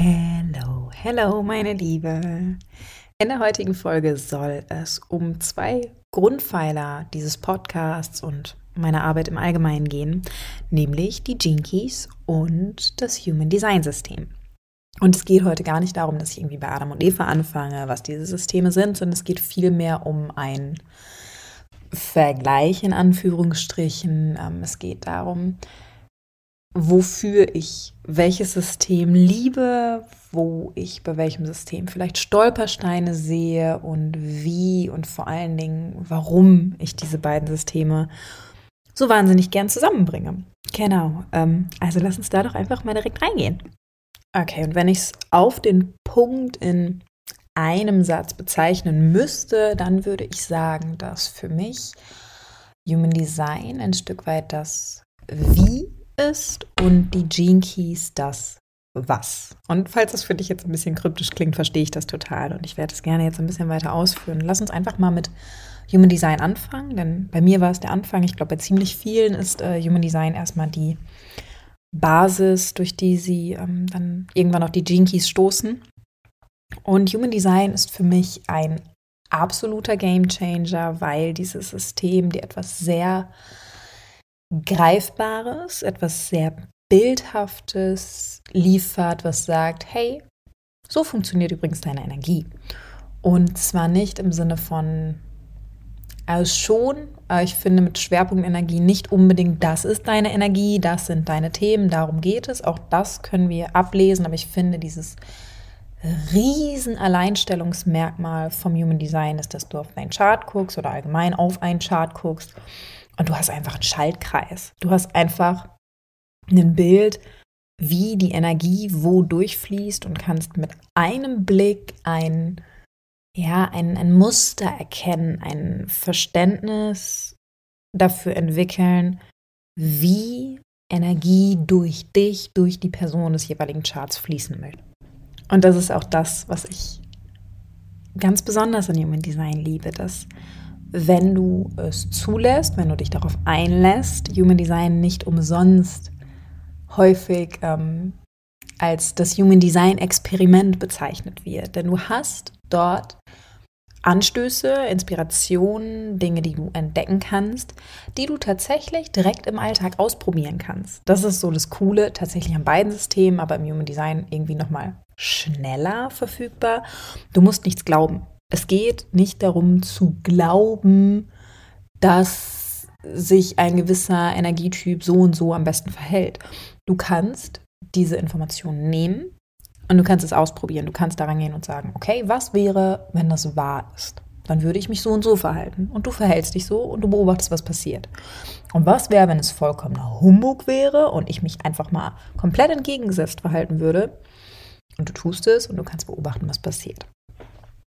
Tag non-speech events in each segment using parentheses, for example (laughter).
Hello, hello, meine Liebe. In der heutigen Folge soll es um zwei Grundpfeiler dieses Podcasts und meiner Arbeit im Allgemeinen gehen, nämlich die Keys und das Human Design System. Und es geht heute gar nicht darum, dass ich irgendwie bei Adam und Eva anfange, was diese Systeme sind, sondern es geht vielmehr um ein Vergleich in Anführungsstrichen. Ähm, es geht darum, wofür ich welches System liebe, wo ich bei welchem System vielleicht Stolpersteine sehe und wie und vor allen Dingen, warum ich diese beiden Systeme so wahnsinnig gern zusammenbringe. Genau, ähm, also lass uns da doch einfach mal direkt reingehen. Okay, und wenn ich es auf den Punkt in einem Satz bezeichnen müsste, dann würde ich sagen, dass für mich Human Design ein Stück weit das Wie ist und die Gene Keys das was. Und falls das für dich jetzt ein bisschen kryptisch klingt, verstehe ich das total und ich werde es gerne jetzt ein bisschen weiter ausführen. Lass uns einfach mal mit Human Design anfangen, denn bei mir war es der Anfang. Ich glaube, bei ziemlich vielen ist äh, Human Design erstmal die Basis, durch die sie ähm, dann irgendwann auf die Gene Keys stoßen. Und Human Design ist für mich ein absoluter Game Changer, weil dieses System dir etwas sehr Greifbares, etwas sehr Bildhaftes liefert, was sagt, hey, so funktioniert übrigens deine Energie. Und zwar nicht im Sinne von, also schon, aber ich finde mit Schwerpunkt Energie nicht unbedingt, das ist deine Energie, das sind deine Themen, darum geht es. Auch das können wir ablesen, aber ich finde dieses riesen Alleinstellungsmerkmal vom Human Design ist, dass du auf deinen Chart guckst oder allgemein auf einen Chart guckst und du hast einfach einen Schaltkreis. Du hast einfach ein Bild, wie die Energie wo durchfließt und kannst mit einem Blick ein, ja, ein, ein Muster erkennen, ein Verständnis dafür entwickeln, wie Energie durch dich, durch die Person des jeweiligen Charts fließen will. Und das ist auch das, was ich ganz besonders an Human Design liebe, dass wenn du es zulässt, wenn du dich darauf einlässt, Human Design nicht umsonst häufig ähm, als das Human Design Experiment bezeichnet wird. Denn du hast dort Anstöße, Inspirationen, Dinge, die du entdecken kannst, die du tatsächlich direkt im Alltag ausprobieren kannst. Das ist so das Coole, tatsächlich an beiden Systemen, aber im Human Design irgendwie nochmal schneller verfügbar. Du musst nichts glauben. Es geht nicht darum zu glauben, dass sich ein gewisser Energietyp so und so am besten verhält. Du kannst diese Informationen nehmen und du kannst es ausprobieren. Du kannst daran gehen und sagen, okay, was wäre, wenn das wahr ist? Dann würde ich mich so und so verhalten. Und du verhältst dich so und du beobachtest, was passiert. Und was wäre, wenn es vollkommener Humbug wäre und ich mich einfach mal komplett entgegengesetzt verhalten würde? Und du tust es und du kannst beobachten, was passiert.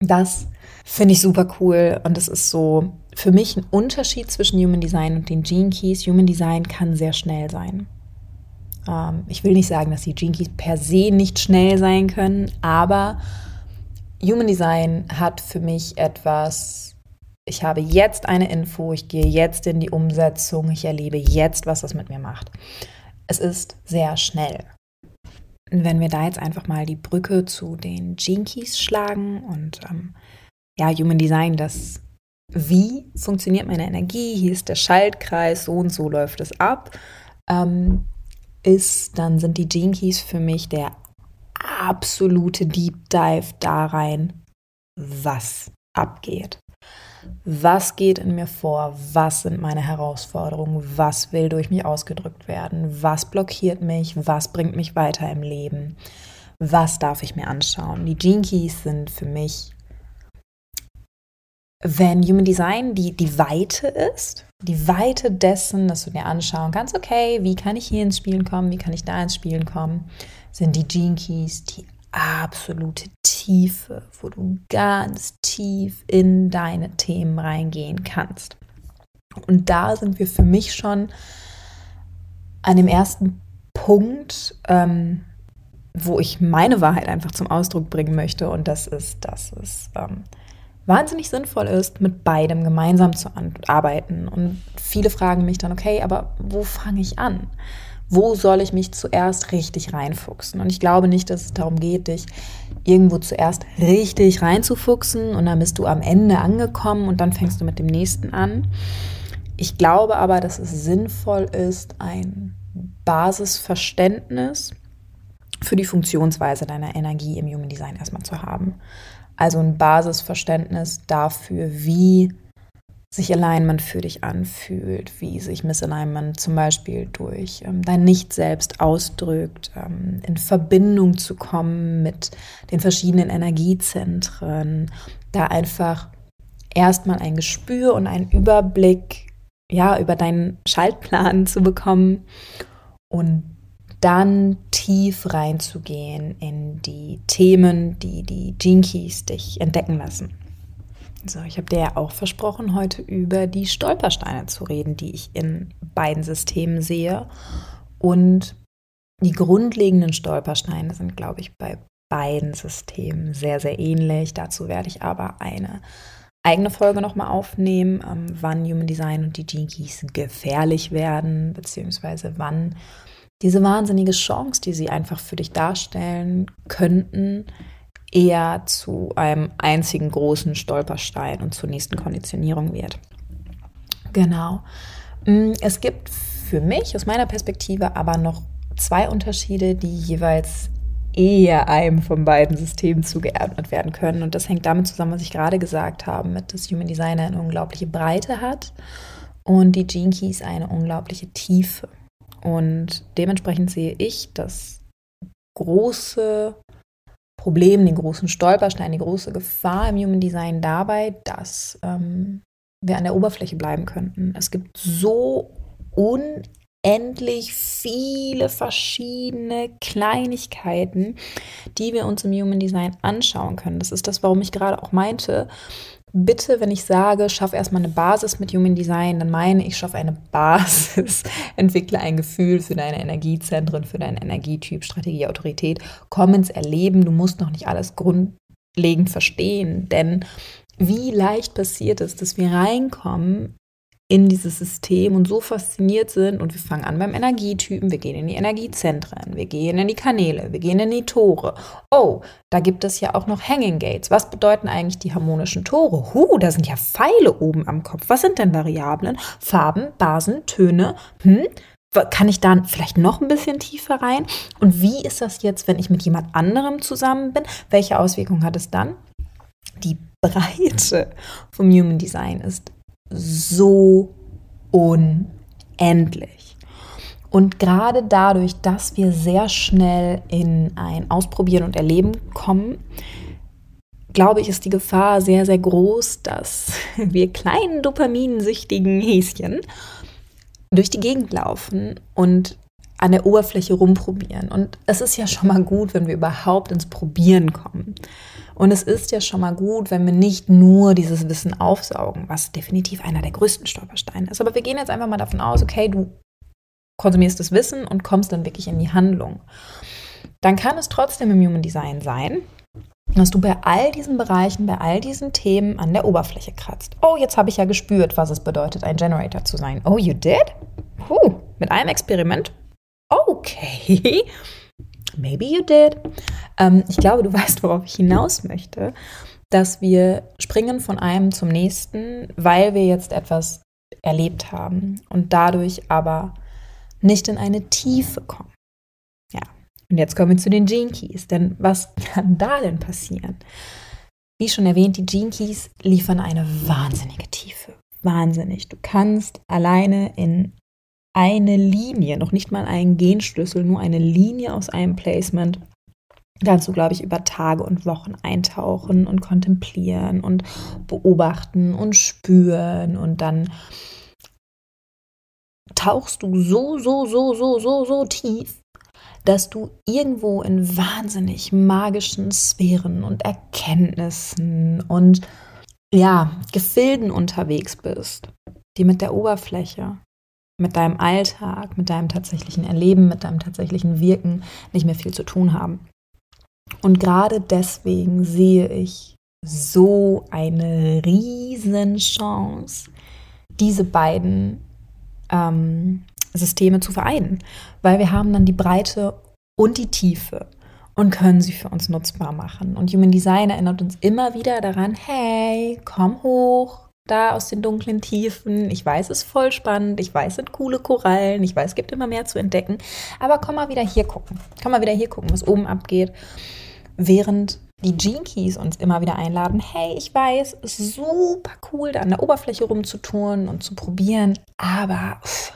Das finde ich super cool und es ist so für mich ein Unterschied zwischen Human Design und den Gene Keys. Human Design kann sehr schnell sein. Ähm, ich will nicht sagen, dass die Gene Keys per se nicht schnell sein können, aber Human Design hat für mich etwas, ich habe jetzt eine Info, ich gehe jetzt in die Umsetzung, ich erlebe jetzt, was das mit mir macht. Es ist sehr schnell wenn wir da jetzt einfach mal die Brücke zu den Keys schlagen und ähm, ja, Human Design, das wie funktioniert meine Energie, hier ist der Schaltkreis, so und so läuft es ab, ähm, ist, dann sind die Keys für mich der absolute Deep Dive da rein, was abgeht. Was geht in mir vor? Was sind meine Herausforderungen? Was will durch mich ausgedrückt werden? Was blockiert mich? Was bringt mich weiter im Leben? Was darf ich mir anschauen? Die Gene Keys sind für mich, wenn Human Design die, die Weite ist, die Weite dessen, dass du dir anschauen kannst, okay, wie kann ich hier ins Spielen kommen? Wie kann ich da ins Spielen kommen? Sind die Gene Keys die absolute Tiefe, wo du ganz tief in deine Themen reingehen kannst. Und da sind wir für mich schon an dem ersten Punkt, ähm, wo ich meine Wahrheit einfach zum Ausdruck bringen möchte. Und das ist, dass es ähm, wahnsinnig sinnvoll ist, mit beidem gemeinsam zu arbeiten. Und viele fragen mich dann, okay, aber wo fange ich an? Wo soll ich mich zuerst richtig reinfuchsen? Und ich glaube nicht, dass es darum geht, dich irgendwo zuerst richtig reinzufuchsen und dann bist du am Ende angekommen und dann fängst du mit dem nächsten an. Ich glaube aber, dass es sinnvoll ist, ein Basisverständnis für die Funktionsweise deiner Energie im Human Design erstmal zu haben. Also ein Basisverständnis dafür, wie sich Alignment für dich anfühlt, wie sich Misalignment zum Beispiel durch ähm, dein Nicht-Selbst ausdrückt, ähm, in Verbindung zu kommen mit den verschiedenen Energiezentren, da einfach erstmal ein Gespür und einen Überblick ja, über deinen Schaltplan zu bekommen und dann tief reinzugehen in die Themen, die die Jinkies dich entdecken lassen. So, ich habe dir ja auch versprochen, heute über die Stolpersteine zu reden, die ich in beiden Systemen sehe. Und die grundlegenden Stolpersteine sind, glaube ich, bei beiden Systemen sehr, sehr ähnlich. Dazu werde ich aber eine eigene Folge nochmal aufnehmen, ähm, wann Human Design und die Keys gefährlich werden, beziehungsweise wann diese wahnsinnige Chance, die sie einfach für dich darstellen könnten, eher zu einem einzigen großen Stolperstein und zur nächsten Konditionierung wird. Genau. Mm, es gibt für mich aus meiner Perspektive aber noch zwei Unterschiede, die jeweils eher einem von beiden Systemen zugeordnet werden können. Und das hängt damit zusammen, was ich gerade gesagt habe, mit dass Human Design eine unglaubliche Breite hat und die Gene Keys eine unglaubliche Tiefe. Und dementsprechend sehe ich das große Problem, den großen Stolperstein, die große Gefahr im Human Design dabei, dass ähm, wir an der Oberfläche bleiben könnten. Es gibt so unendlich viele verschiedene Kleinigkeiten, die wir uns im Human Design anschauen können. Das ist das, warum ich gerade auch meinte, bitte, wenn ich sage, schaff erstmal eine Basis mit Human Design, dann meine ich, schaff eine (laughs) Basis, entwickle ein Gefühl für deine Energiezentren, für deinen Energietyp, Strategie, Autorität, komm ins Erleben. Du musst noch nicht alles grundlegend verstehen, denn wie leicht passiert es, dass wir reinkommen in dieses System und so fasziniert sind und wir fangen an beim Energietypen, wir gehen in die Energiezentren, wir gehen in die Kanäle, wir gehen in die Tore. Oh, da gibt es ja auch noch Hanging Gates. Was bedeuten eigentlich die harmonischen Tore? Huh, da sind ja Pfeile oben am Kopf. Was sind denn Variablen? Farben, Basen, Töne? Hm? Kann ich da vielleicht noch ein bisschen tiefer rein? Und wie ist das jetzt, wenn ich mit jemand anderem zusammen bin? Welche Auswirkungen hat es dann? Die Breite vom Human Design ist so unendlich. Und gerade dadurch, dass wir sehr schnell in ein Ausprobieren und Erleben kommen, glaube ich, ist die Gefahr sehr, sehr groß, dass (laughs) wir kleinen dopaminsüchtigen Häschen durch die Gegend laufen und an der Oberfläche rumprobieren. Und es ist ja schon mal gut, wenn wir überhaupt ins Probieren kommen. Und es ist ja schon mal gut, wenn wir nicht nur dieses Wissen aufsaugen, was definitiv einer der größten Stolpersteine ist. Aber wir gehen jetzt einfach mal davon aus, okay, du konsumierst das Wissen und kommst dann wirklich in die Handlung. Dann kann es trotzdem im Human Design sein, dass du bei all diesen Bereichen, bei all diesen Themen an der Oberfläche kratzt. Oh, jetzt habe ich ja gespürt, was es bedeutet, ein Generator zu sein. Oh, you did? Puh, mit einem Experiment? Okay. (laughs) Maybe you did. Ähm, ich glaube, du (laughs) weißt, worauf ich hinaus möchte, dass wir springen von einem zum nächsten, weil wir jetzt etwas erlebt haben und dadurch aber nicht in eine Tiefe kommen. Ja, und jetzt kommen wir zu den Gene Keys, denn was kann da denn passieren? Wie schon erwähnt, die Gene Keys liefern eine wahnsinnige Tiefe. Wahnsinnig. Du kannst alleine in eine Linie, noch nicht mal einen Genschlüssel, nur eine Linie aus einem Placement du, glaube ich, über Tage und Wochen eintauchen und kontemplieren und beobachten und spüren und dann tauchst du so, so, so, so, so, so tief, dass du irgendwo in wahnsinnig magischen Sphären und Erkenntnissen und ja, Gefilden unterwegs bist, die mit der Oberfläche, mit deinem Alltag, mit deinem tatsächlichen Erleben, mit deinem tatsächlichen Wirken nicht mehr viel zu tun haben. Und gerade deswegen sehe ich so eine riesen Chance, diese beiden ähm, Systeme zu vereinen, weil wir haben dann die Breite und die Tiefe und können sie für uns nutzbar machen. Und Human Design erinnert uns immer wieder daran, hey, komm hoch, da aus den dunklen Tiefen. Ich weiß, es ist voll spannend. Ich weiß, es sind coole Korallen. Ich weiß, es gibt immer mehr zu entdecken. Aber komm mal wieder hier gucken. Komm mal wieder hier gucken, was oben abgeht. Während die Gene uns immer wieder einladen, hey, ich weiß, es ist super cool, da an der Oberfläche rumzutouren und zu probieren, aber pff,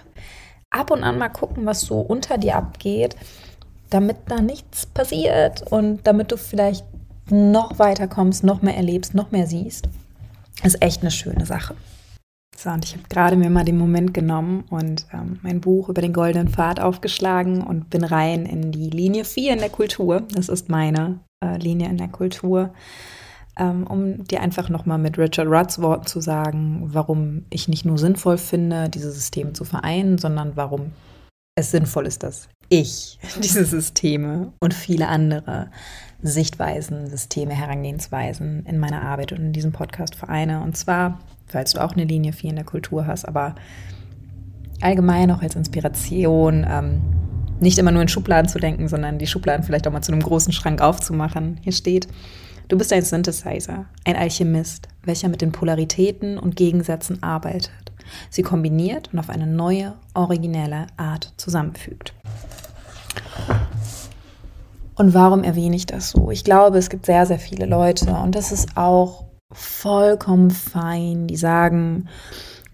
ab und an mal gucken, was so unter dir abgeht damit da nichts passiert und damit du vielleicht noch weiter kommst, noch mehr erlebst, noch mehr siehst, ist echt eine schöne Sache. So, und ich habe gerade mir mal den Moment genommen und ähm, mein Buch über den goldenen Pfad aufgeschlagen und bin rein in die Linie 4 in der Kultur. Das ist meine Linie in der Kultur, ähm, um dir einfach nochmal mit Richard Rudds Worten zu sagen, warum ich nicht nur sinnvoll finde, diese Systeme zu vereinen, sondern warum es sinnvoll ist, dass ich (laughs) diese Systeme und viele andere Sichtweisen, Systeme, Herangehensweisen in meiner Arbeit und in diesem Podcast vereine. Und zwar, falls du auch eine Linie 4 in der Kultur hast, aber allgemein auch als Inspiration, ähm, nicht immer nur in Schubladen zu denken, sondern die Schubladen vielleicht auch mal zu einem großen Schrank aufzumachen. Hier steht, du bist ein Synthesizer, ein Alchemist, welcher mit den Polaritäten und Gegensätzen arbeitet sie kombiniert und auf eine neue, originelle Art zusammenfügt. Und warum erwähne ich das so? Ich glaube, es gibt sehr, sehr viele Leute und das ist auch vollkommen fein, die sagen,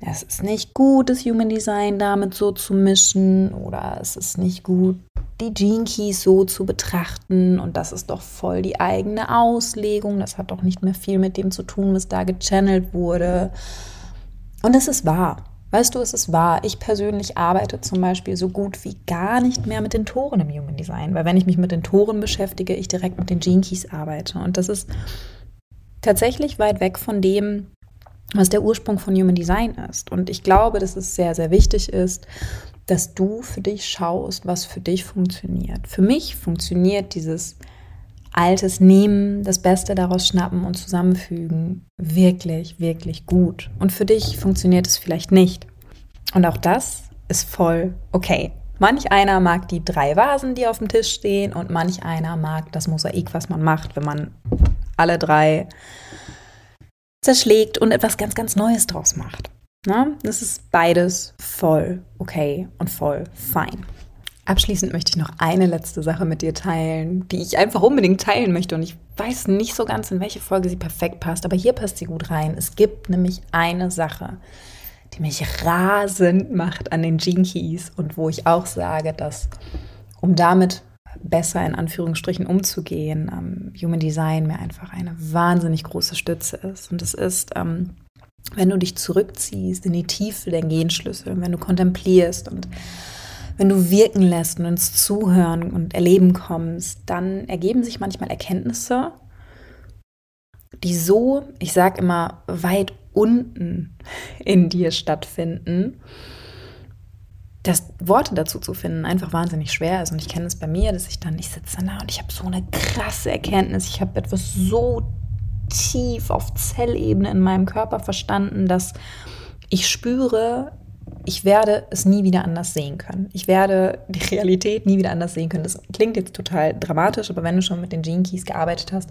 es ist nicht gut, das Human Design damit so zu mischen oder es ist nicht gut, die Gene Keys so zu betrachten und das ist doch voll die eigene Auslegung, das hat doch nicht mehr viel mit dem zu tun, was da gechannelt wurde. Und es ist wahr. Weißt du, es ist wahr. Ich persönlich arbeite zum Beispiel so gut wie gar nicht mehr mit den Toren im Human Design, weil wenn ich mich mit den Toren beschäftige, ich direkt mit den Gene Keys arbeite. Und das ist tatsächlich weit weg von dem, was der Ursprung von Human Design ist. Und ich glaube, dass es sehr, sehr wichtig ist, dass du für dich schaust, was für dich funktioniert. Für mich funktioniert dieses Altes nehmen, das Beste daraus schnappen und zusammenfügen, wirklich, wirklich gut. Und für dich funktioniert es vielleicht nicht. Und auch das ist voll okay. Manch einer mag die drei Vasen, die auf dem Tisch stehen, und manch einer mag das Mosaik, was man macht, wenn man alle drei zerschlägt und etwas ganz, ganz Neues draus macht. Na, das ist beides voll okay und voll fein. Abschließend möchte ich noch eine letzte Sache mit dir teilen, die ich einfach unbedingt teilen möchte. Und ich weiß nicht so ganz, in welche Folge sie perfekt passt, aber hier passt sie gut rein. Es gibt nämlich eine Sache, die mich rasend macht an den Keys und wo ich auch sage, dass um damit besser in Anführungsstrichen umzugehen, ähm, Human Design mir einfach eine wahnsinnig große Stütze ist. Und es ist, ähm, wenn du dich zurückziehst in die Tiefe der Genschlüssel, wenn du kontemplierst und wenn du wirken lässt und ins Zuhören und Erleben kommst, dann ergeben sich manchmal Erkenntnisse, die so, ich sage immer, weit unten in dir stattfinden, dass Worte dazu zu finden einfach wahnsinnig schwer ist. Und ich kenne es bei mir, dass ich dann, ich sitze da und ich habe so eine krasse Erkenntnis, ich habe etwas so tief auf Zellebene in meinem Körper verstanden, dass ich spüre, ich werde es nie wieder anders sehen können. Ich werde die Realität nie wieder anders sehen können. Das klingt jetzt total dramatisch, aber wenn du schon mit den Gene Keys gearbeitet hast,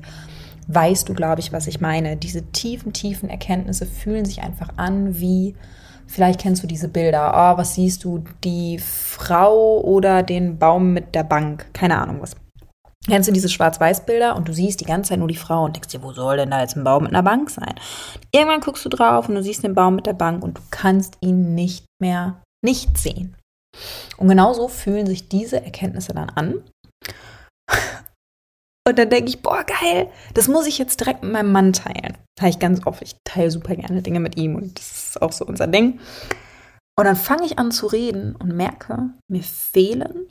weißt du, glaube ich, was ich meine. Diese tiefen, tiefen Erkenntnisse fühlen sich einfach an wie, vielleicht kennst du diese Bilder, oh, was siehst du, die Frau oder den Baum mit der Bank, keine Ahnung was. Kennst du diese Schwarz-Weiß-Bilder und du siehst die ganze Zeit nur die Frau und denkst dir, wo soll denn da jetzt ein Baum mit einer Bank sein? Irgendwann guckst du drauf und du siehst den Baum mit der Bank und du kannst ihn nicht mehr nicht sehen. Und genauso fühlen sich diese Erkenntnisse dann an. Und dann denke ich, boah, geil, das muss ich jetzt direkt mit meinem Mann teilen. Teile ich ganz oft. Ich teile super gerne Dinge mit ihm und das ist auch so unser Ding. Und dann fange ich an zu reden und merke, mir fehlen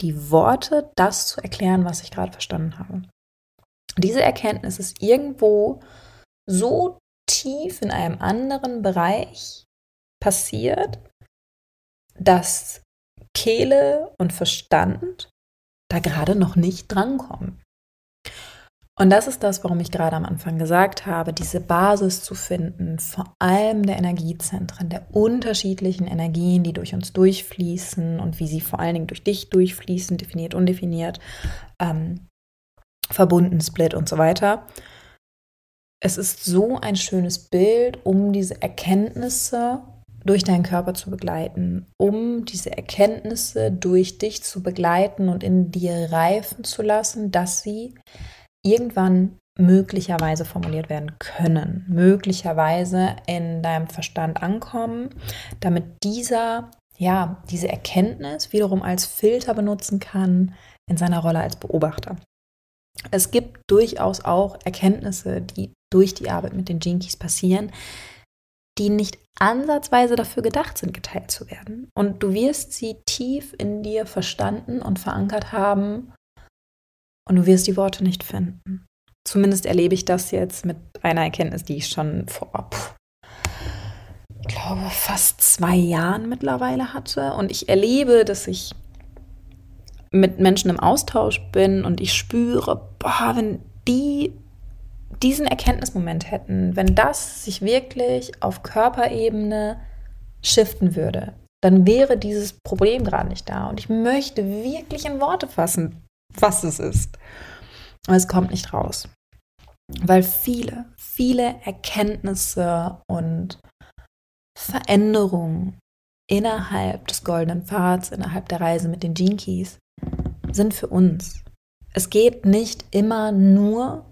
die Worte, das zu erklären, was ich gerade verstanden habe. Diese Erkenntnis ist irgendwo so tief in einem anderen Bereich passiert, dass Kehle und Verstand da gerade noch nicht drankommen. Und das ist das, warum ich gerade am Anfang gesagt habe, diese Basis zu finden, vor allem der Energiezentren, der unterschiedlichen Energien, die durch uns durchfließen und wie sie vor allen Dingen durch dich durchfließen, definiert, undefiniert, ähm, verbunden, split und so weiter. Es ist so ein schönes Bild, um diese Erkenntnisse durch deinen Körper zu begleiten, um diese Erkenntnisse durch dich zu begleiten und in dir reifen zu lassen, dass sie irgendwann möglicherweise formuliert werden können, möglicherweise in deinem Verstand ankommen, damit dieser, ja, diese Erkenntnis wiederum als Filter benutzen kann in seiner Rolle als Beobachter. Es gibt durchaus auch Erkenntnisse, die durch die Arbeit mit den Jinkies passieren, die nicht ansatzweise dafür gedacht sind, geteilt zu werden. Und du wirst sie tief in dir verstanden und verankert haben und du wirst die Worte nicht finden. Zumindest erlebe ich das jetzt mit einer Erkenntnis, die ich schon vor, ich glaube, fast zwei Jahren mittlerweile hatte. Und ich erlebe, dass ich mit Menschen im Austausch bin und ich spüre, boah, wenn die diesen Erkenntnismoment hätten, wenn das sich wirklich auf Körperebene shiften würde, dann wäre dieses Problem gerade nicht da. Und ich möchte wirklich in Worte fassen, was es ist. Aber es kommt nicht raus. Weil viele, viele Erkenntnisse und Veränderungen innerhalb des goldenen Pfads, innerhalb der Reise mit den Gene sind für uns. Es geht nicht immer nur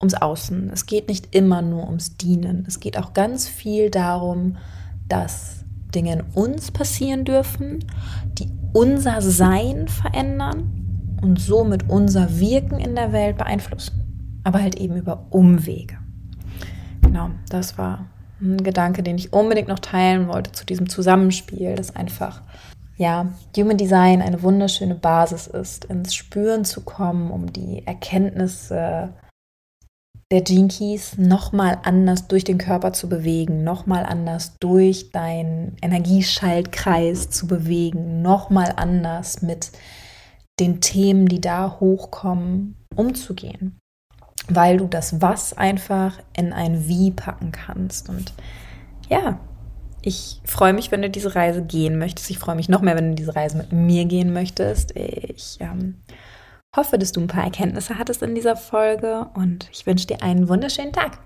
ums Außen. Es geht nicht immer nur ums Dienen. Es geht auch ganz viel darum, dass Dinge in uns passieren dürfen, die unser Sein verändern und somit unser Wirken in der Welt beeinflussen. Aber halt eben über Umwege. Genau, das war ein Gedanke, den ich unbedingt noch teilen wollte zu diesem Zusammenspiel, das einfach ja, Human Design eine wunderschöne Basis ist, ins Spüren zu kommen, um die Erkenntnisse der Gene Keys nochmal anders durch den Körper zu bewegen, nochmal anders durch deinen Energieschaltkreis zu bewegen, nochmal anders mit den Themen, die da hochkommen, umzugehen. Weil du das Was einfach in ein Wie packen kannst. Und ja, ich freue mich, wenn du diese Reise gehen möchtest. Ich freue mich noch mehr, wenn du diese Reise mit mir gehen möchtest. Ich ähm, hoffe, dass du ein paar Erkenntnisse hattest in dieser Folge und ich wünsche dir einen wunderschönen Tag.